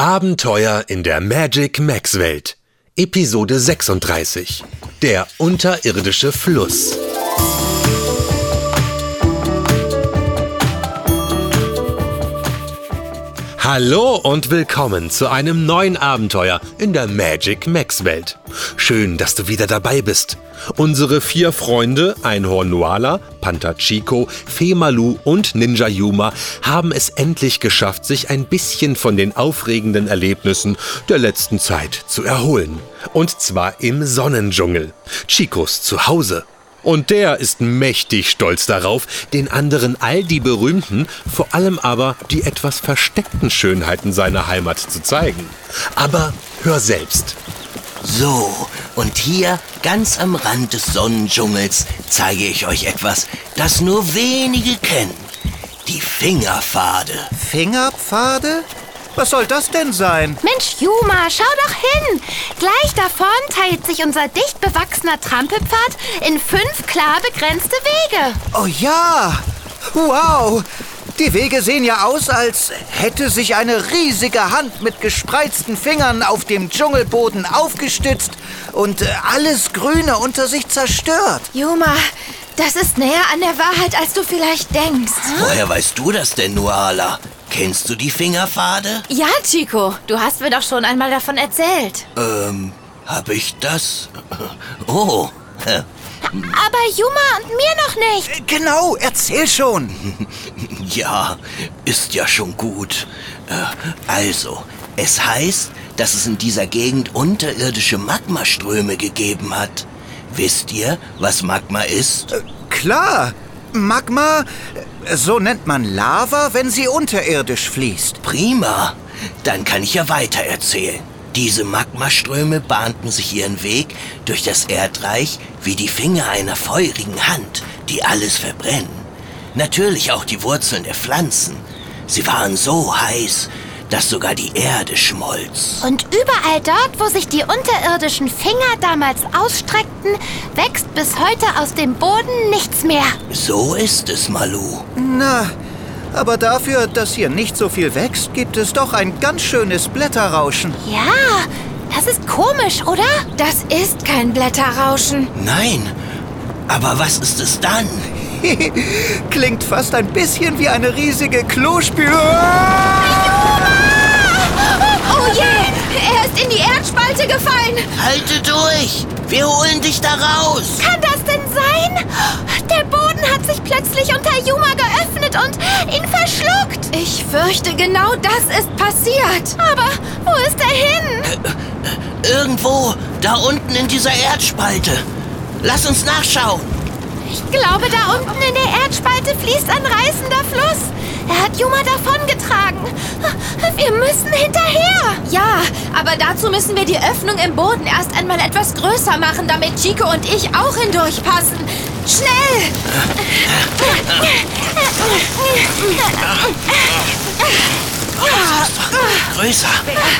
Abenteuer in der Magic Max Welt. Episode 36. Der unterirdische Fluss. Hallo und willkommen zu einem neuen Abenteuer in der Magic Max Welt. Schön, dass du wieder dabei bist. Unsere vier Freunde, Einhorn Nuala, Panther Chico, Femalu und Ninja Yuma, haben es endlich geschafft, sich ein bisschen von den aufregenden Erlebnissen der letzten Zeit zu erholen. Und zwar im Sonnendschungel. Chicos Zuhause. Und der ist mächtig stolz darauf, den anderen all die berühmten, vor allem aber die etwas versteckten Schönheiten seiner Heimat zu zeigen. Aber hör selbst. So, und hier, ganz am Rand des Sonnendschungels, zeige ich euch etwas, das nur wenige kennen. Die Fingerpfade. Fingerpfade? Was soll das denn sein? Mensch, Juma, schau doch hin. Gleich da vorn teilt sich unser dicht bewachsener Trampelpfad in fünf klar begrenzte Wege. Oh ja! Wow! Die Wege sehen ja aus, als hätte sich eine riesige Hand mit gespreizten Fingern auf dem Dschungelboden aufgestützt und äh, alles Grüne unter sich zerstört. Juma, das ist näher an der Wahrheit, als du vielleicht denkst. Woher weißt du das denn, Nuala? Kennst du die Fingerpfade? Ja, Chico, du hast mir doch schon einmal davon erzählt. Ähm, hab ich das? Oh, äh, Aber Juma und mir noch nicht. Äh, Genau, erzähl schon. ja, ist ja schon gut. Äh, also, es heißt, dass es in dieser Gegend unterirdische Magmaströme gegeben hat. Wisst ihr, was Magma ist? Klar, Magma, äh, so nennt man Lava, wenn sie unterirdisch fließt. Prima. Dann kann ich ja weiter erzählen. Diese Magmaströme bahnten sich ihren Weg durch das Erdreich wie die Finger einer feurigen Hand, die alles verbrennen. Natürlich auch die Wurzeln der Pflanzen. Sie waren so heiß, dass sogar die Erde schmolz. Und überall dort, wo sich die unterirdischen Finger damals ausstreckten, wächst bis heute aus dem Boden nichts mehr. So ist es, Malu. Na, aber dafür, dass hier nicht so viel wächst, gibt es doch ein ganz schönes Blätterrauschen. Ja, das ist komisch, oder? Das ist kein Blätterrauschen. Nein. Aber was ist es dann? Klingt fast ein bisschen wie eine riesige Klospül. Er ist in die Erdspalte gefallen. Halte durch! Wir holen dich da raus! Kann das denn sein? Der Boden hat sich plötzlich unter Juma geöffnet und ihn verschluckt. Ich fürchte, genau das ist passiert. Aber wo ist er hin? Irgendwo da unten in dieser Erdspalte. Lass uns nachschauen. Ich glaube, da unten in der Erdspalte fließt ein reißender Fluss. Er hat Juma davongetragen. Wir müssen hinterher. Ja, aber dazu müssen wir die Öffnung im Boden erst einmal etwas größer machen, damit Chico und ich auch hindurchpassen. Schnell! Größer.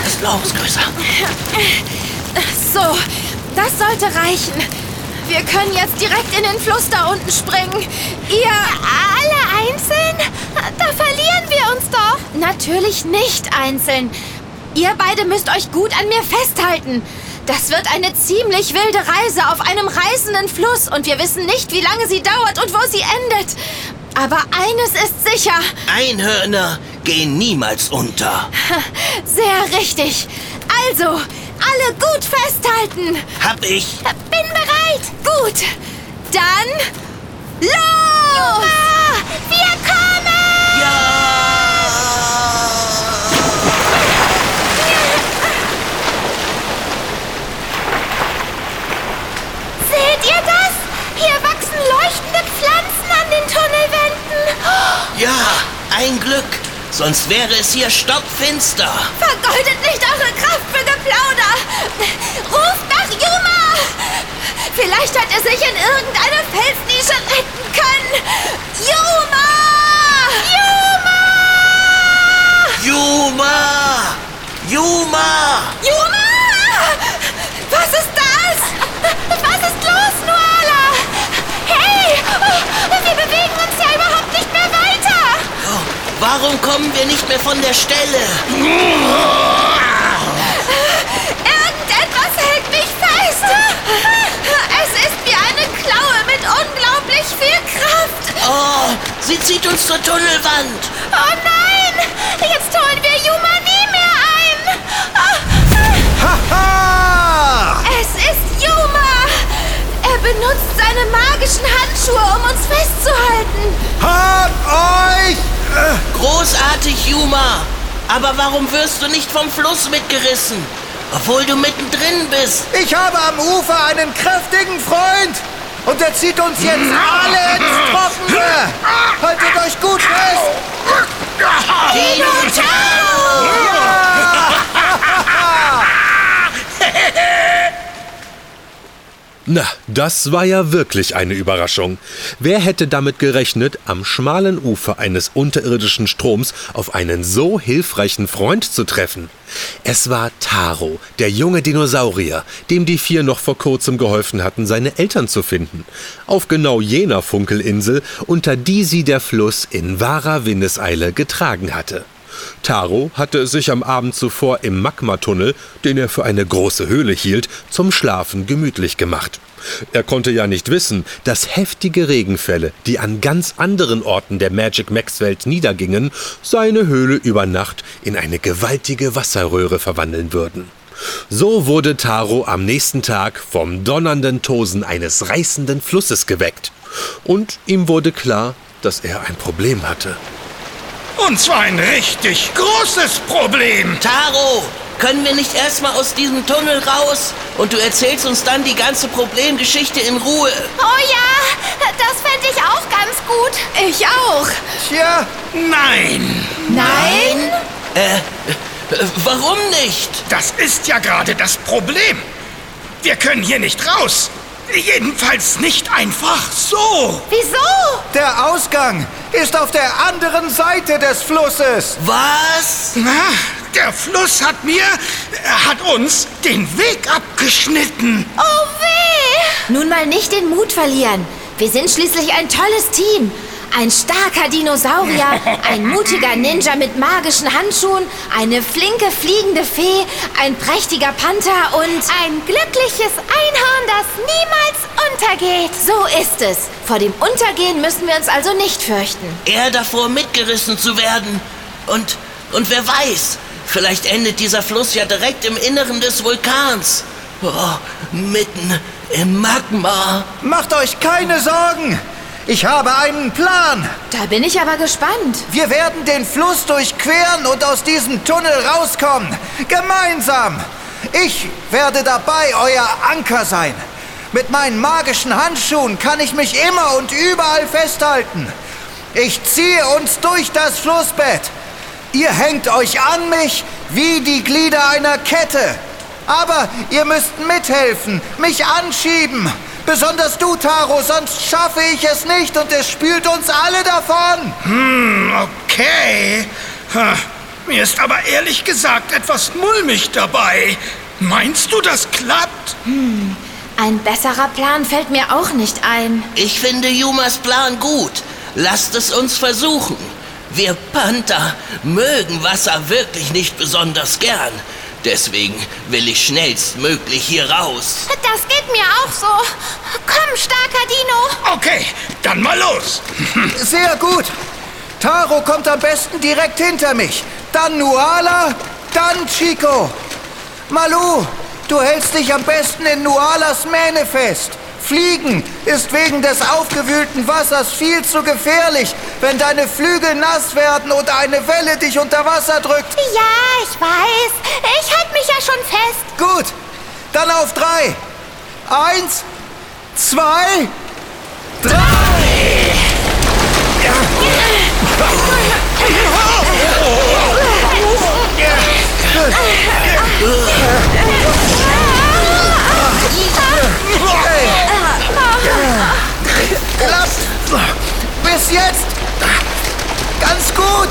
Das Loch ist größer. So, das sollte reichen. Wir können jetzt direkt in den Fluss da unten springen. Ihr alle einzeln? Da verlieren wir uns doch. Natürlich nicht einzeln. Ihr beide müsst euch gut an mir festhalten. Das wird eine ziemlich wilde Reise auf einem reißenden Fluss und wir wissen nicht, wie lange sie dauert und wo sie endet. Aber eines ist sicher. Einhörner gehen niemals unter. Sehr richtig. Also, alle gut festhalten. Hab ich. Bin bereit. Gut. Dann los! Wir kommen! Ja! Seht ihr das? Hier wachsen leuchtende Pflanzen an den Tunnelwänden. Ja, ein Glück. Sonst wäre es hier stockfinster. Vergeudet nicht eure Kraft für Geplauder. Ruft nach Juma. Vielleicht hat er sich in irgendeine Felsnische retten können. Juma! Juma! Juma! Juma! Juma! Was ist das? Was ist los, Nuala? Hey! Wir bewegen uns ja überhaupt nicht mehr weiter! Oh, warum kommen wir nicht mehr von der Stelle? zieht uns zur Tunnelwand. Oh nein! Jetzt holen wir Juma nie mehr ein! Oh, Haha! es ist Juma! Er benutzt seine magischen Handschuhe, um uns festzuhalten. Hab euch! Großartig, Juma. Aber warum wirst du nicht vom Fluss mitgerissen? Obwohl du mittendrin bist. Ich habe am Ufer einen kräftigen Freund! Und er zieht uns jetzt alle ins Trockene! Haltet euch gut fest! Na, das war ja wirklich eine Überraschung. Wer hätte damit gerechnet, am schmalen Ufer eines unterirdischen Stroms auf einen so hilfreichen Freund zu treffen? Es war Taro, der junge Dinosaurier, dem die vier noch vor kurzem geholfen hatten, seine Eltern zu finden. Auf genau jener Funkelinsel, unter die sie der Fluss in wahrer Windeseile getragen hatte. Taro hatte sich am Abend zuvor im Magmatunnel, den er für eine große Höhle hielt, zum Schlafen gemütlich gemacht. Er konnte ja nicht wissen, dass heftige Regenfälle, die an ganz anderen Orten der Magic Max Welt niedergingen, seine Höhle über Nacht in eine gewaltige Wasserröhre verwandeln würden. So wurde Taro am nächsten Tag vom donnernden Tosen eines reißenden Flusses geweckt. Und ihm wurde klar, dass er ein Problem hatte. Und zwar ein richtig großes Problem. Taro, können wir nicht erstmal aus diesem Tunnel raus? Und du erzählst uns dann die ganze Problemgeschichte in Ruhe. Oh ja, das fände ich auch ganz gut. Ich auch. Tja, Nein, Nein? Äh, warum nicht? das ist ja gerade das Problem. Wir können hier nicht raus. Jedenfalls nicht einfach so. Wieso? der Ausgang ist auf der anderen Seite des Flusses. Was? Na, der Fluss hat mir, er hat uns den Weg abgeschnitten. Oh weh! Nun mal nicht den Mut verlieren. Wir sind schließlich ein tolles Team. Ein starker Dinosaurier, ein mutiger Ninja mit magischen Handschuhen, eine flinke fliegende Fee, ein prächtiger Panther und ein glückliches Einhorn, das niemals untergeht. So ist es. Vor dem Untergehen müssen wir uns also nicht fürchten. Er davor mitgerissen zu werden. Und, und wer weiß, vielleicht endet dieser Fluss ja direkt im Inneren des Vulkans. Oh, mitten im Magma. Macht euch keine Sorgen. Ich habe einen Plan. Da bin ich aber gespannt. Wir werden den Fluss durchqueren und aus diesem Tunnel rauskommen. Gemeinsam. Ich werde dabei euer Anker sein. Mit meinen magischen Handschuhen kann ich mich immer und überall festhalten. Ich ziehe uns durch das Flussbett. Ihr hängt euch an mich wie die Glieder einer Kette. Aber ihr müsst mithelfen, mich anschieben. Besonders du, Taro, sonst schaffe ich es nicht und es spült uns alle davon. Okay. Ha, Mir ist aber ehrlich gesagt etwas mulmig dabei. Meinst du, das klappt? Ein besserer Plan fällt mir auch nicht ein. Ich finde Jumas Plan gut. Lasst es uns versuchen. Wir Panther mögen Wasser wirklich nicht besonders gern. Deswegen will ich schnellstmöglich hier raus. Das geht mir auch so. Komm, starker Dino. Okay, dann mal los. Sehr gut. Taro kommt am besten direkt hinter mich. Dann Nuala, dann Chico. Malu, du hältst dich am besten in Nualas Mähne fest. Fliegen ist wegen des aufgewühlten Wassers viel zu gefährlich, wenn deine Flügel nass werden oder eine Welle dich unter Wasser drückt. Ja, ich weiß. Ich halte mich ja schon fest. Gut, dann auf drei. Eins, zwei, drei. Bis jetzt. Ganz gut.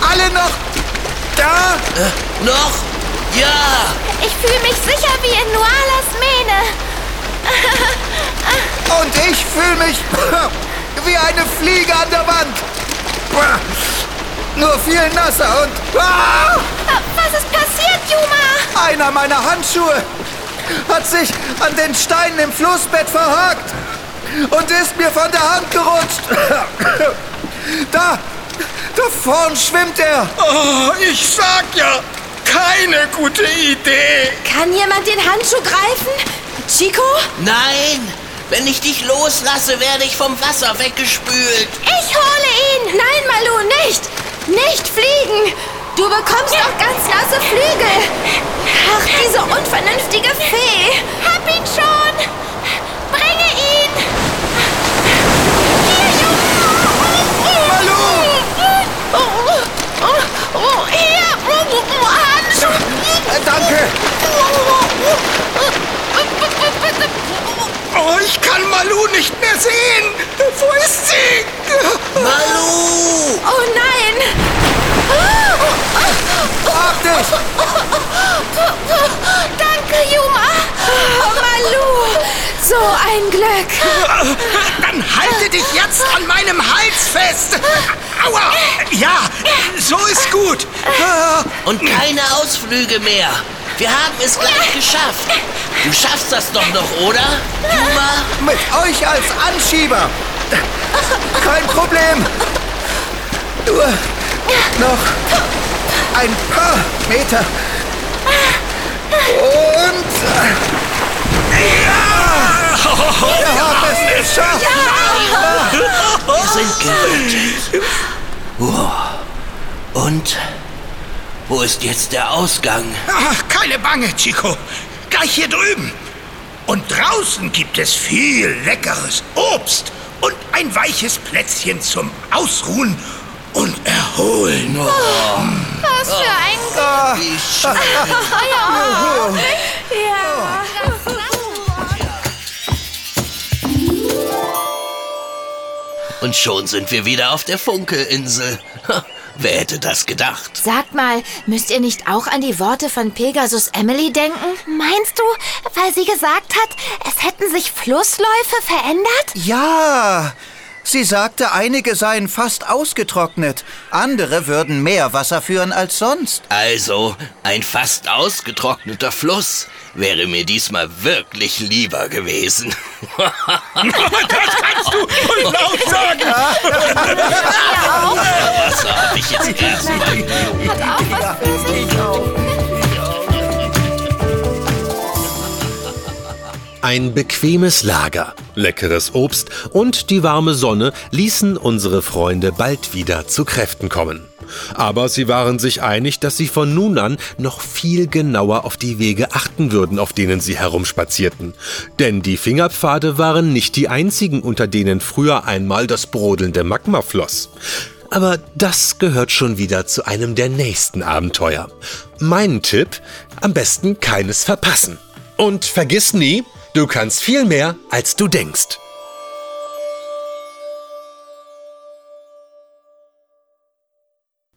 Alle noch da? Noch? Ja! Ich fühle mich sicher wie in Nualas Mähne. Und ich fühle mich wie eine Fliege an der Wand. Nur viel nasser und ah, Was ist passiert, Juma? einer meiner Handschuhe hat sich an den Steinen im Flussbett verhakt. und ist mir von der Hand gerutscht. Da, da vorn schwimmt er. Oh, ich sag ja, keine gute Idee. Kann jemand den Handschuh greifen? Chico? Nein, wenn ich dich loslasse, werde ich vom Wasser weggespült. Ich hole ihn! Nein, Malu, nicht! Nicht fliegen! Du bekommst doch ganz nasse Flügel! Ach, diese unvernünftige Fee! Hab ihn schon! Bringe ihn! Hier, Junge! Malu! Oh, oh, oh, hier! Handschuh! Äh, danke. Oh, ich kann Malu nicht mehr sehen. Wo ist sie? Malu! Oh nein! Hab dich. Danke, Juma! Oh, Malu! So ein Glück! Dann halte dich jetzt an meinem Hals fest. Aua! Ja, so ist gut. Und keine Ausflüge mehr. Wir haben es gleich geschafft. Du schaffst das doch noch, oder? Juma? Mit euch als Anschieber. Kein Problem. Nur noch ein paar Meter. Und wir haben es geschafft. Wir sind gerettet. Oh. Und? Wo ist jetzt der Ausgang? Ach, keine Bange, Chico. Gleich hier drüben. Und draußen gibt es viel leckeres Obst und ein weiches Plätzchen zum Ausruhen und Erholen. Was für ein Wie schön. Ja. Und schon sind wir wieder auf der Funkelinsel. Wer hätte das gedacht? Sagt mal, müsst ihr nicht auch an die Worte von Pegasus Emily denken? Meinst du, weil sie gesagt hat, es hätten sich Flussläufe verändert? Ja, sie sagte, einige seien fast ausgetrocknet. Andere würden mehr Wasser führen als sonst. Also, ein fast ausgetrockneter Fluss wäre mir diesmal wirklich lieber gewesen. Das kannst du laut sagen. Wasser habe ich jetzt erstmal genug. Hat auch was für sich. Ein bequemes Lager, leckeres Obst und die warme Sonne ließen unsere Freunde bald wieder zu Kräften kommen. Aber sie waren sich einig, dass sie von nun an noch viel genauer auf die Wege achten würden, auf denen sie herumspazierten. Denn die Fingerpfade waren nicht die einzigen, unter denen früher einmal das brodelnde Magma floss. Aber das gehört schon wieder zu einem der nächsten Abenteuer. Mein Tipp, am besten keines verpassen. Und vergiss nie, du kannst viel mehr, als du denkst.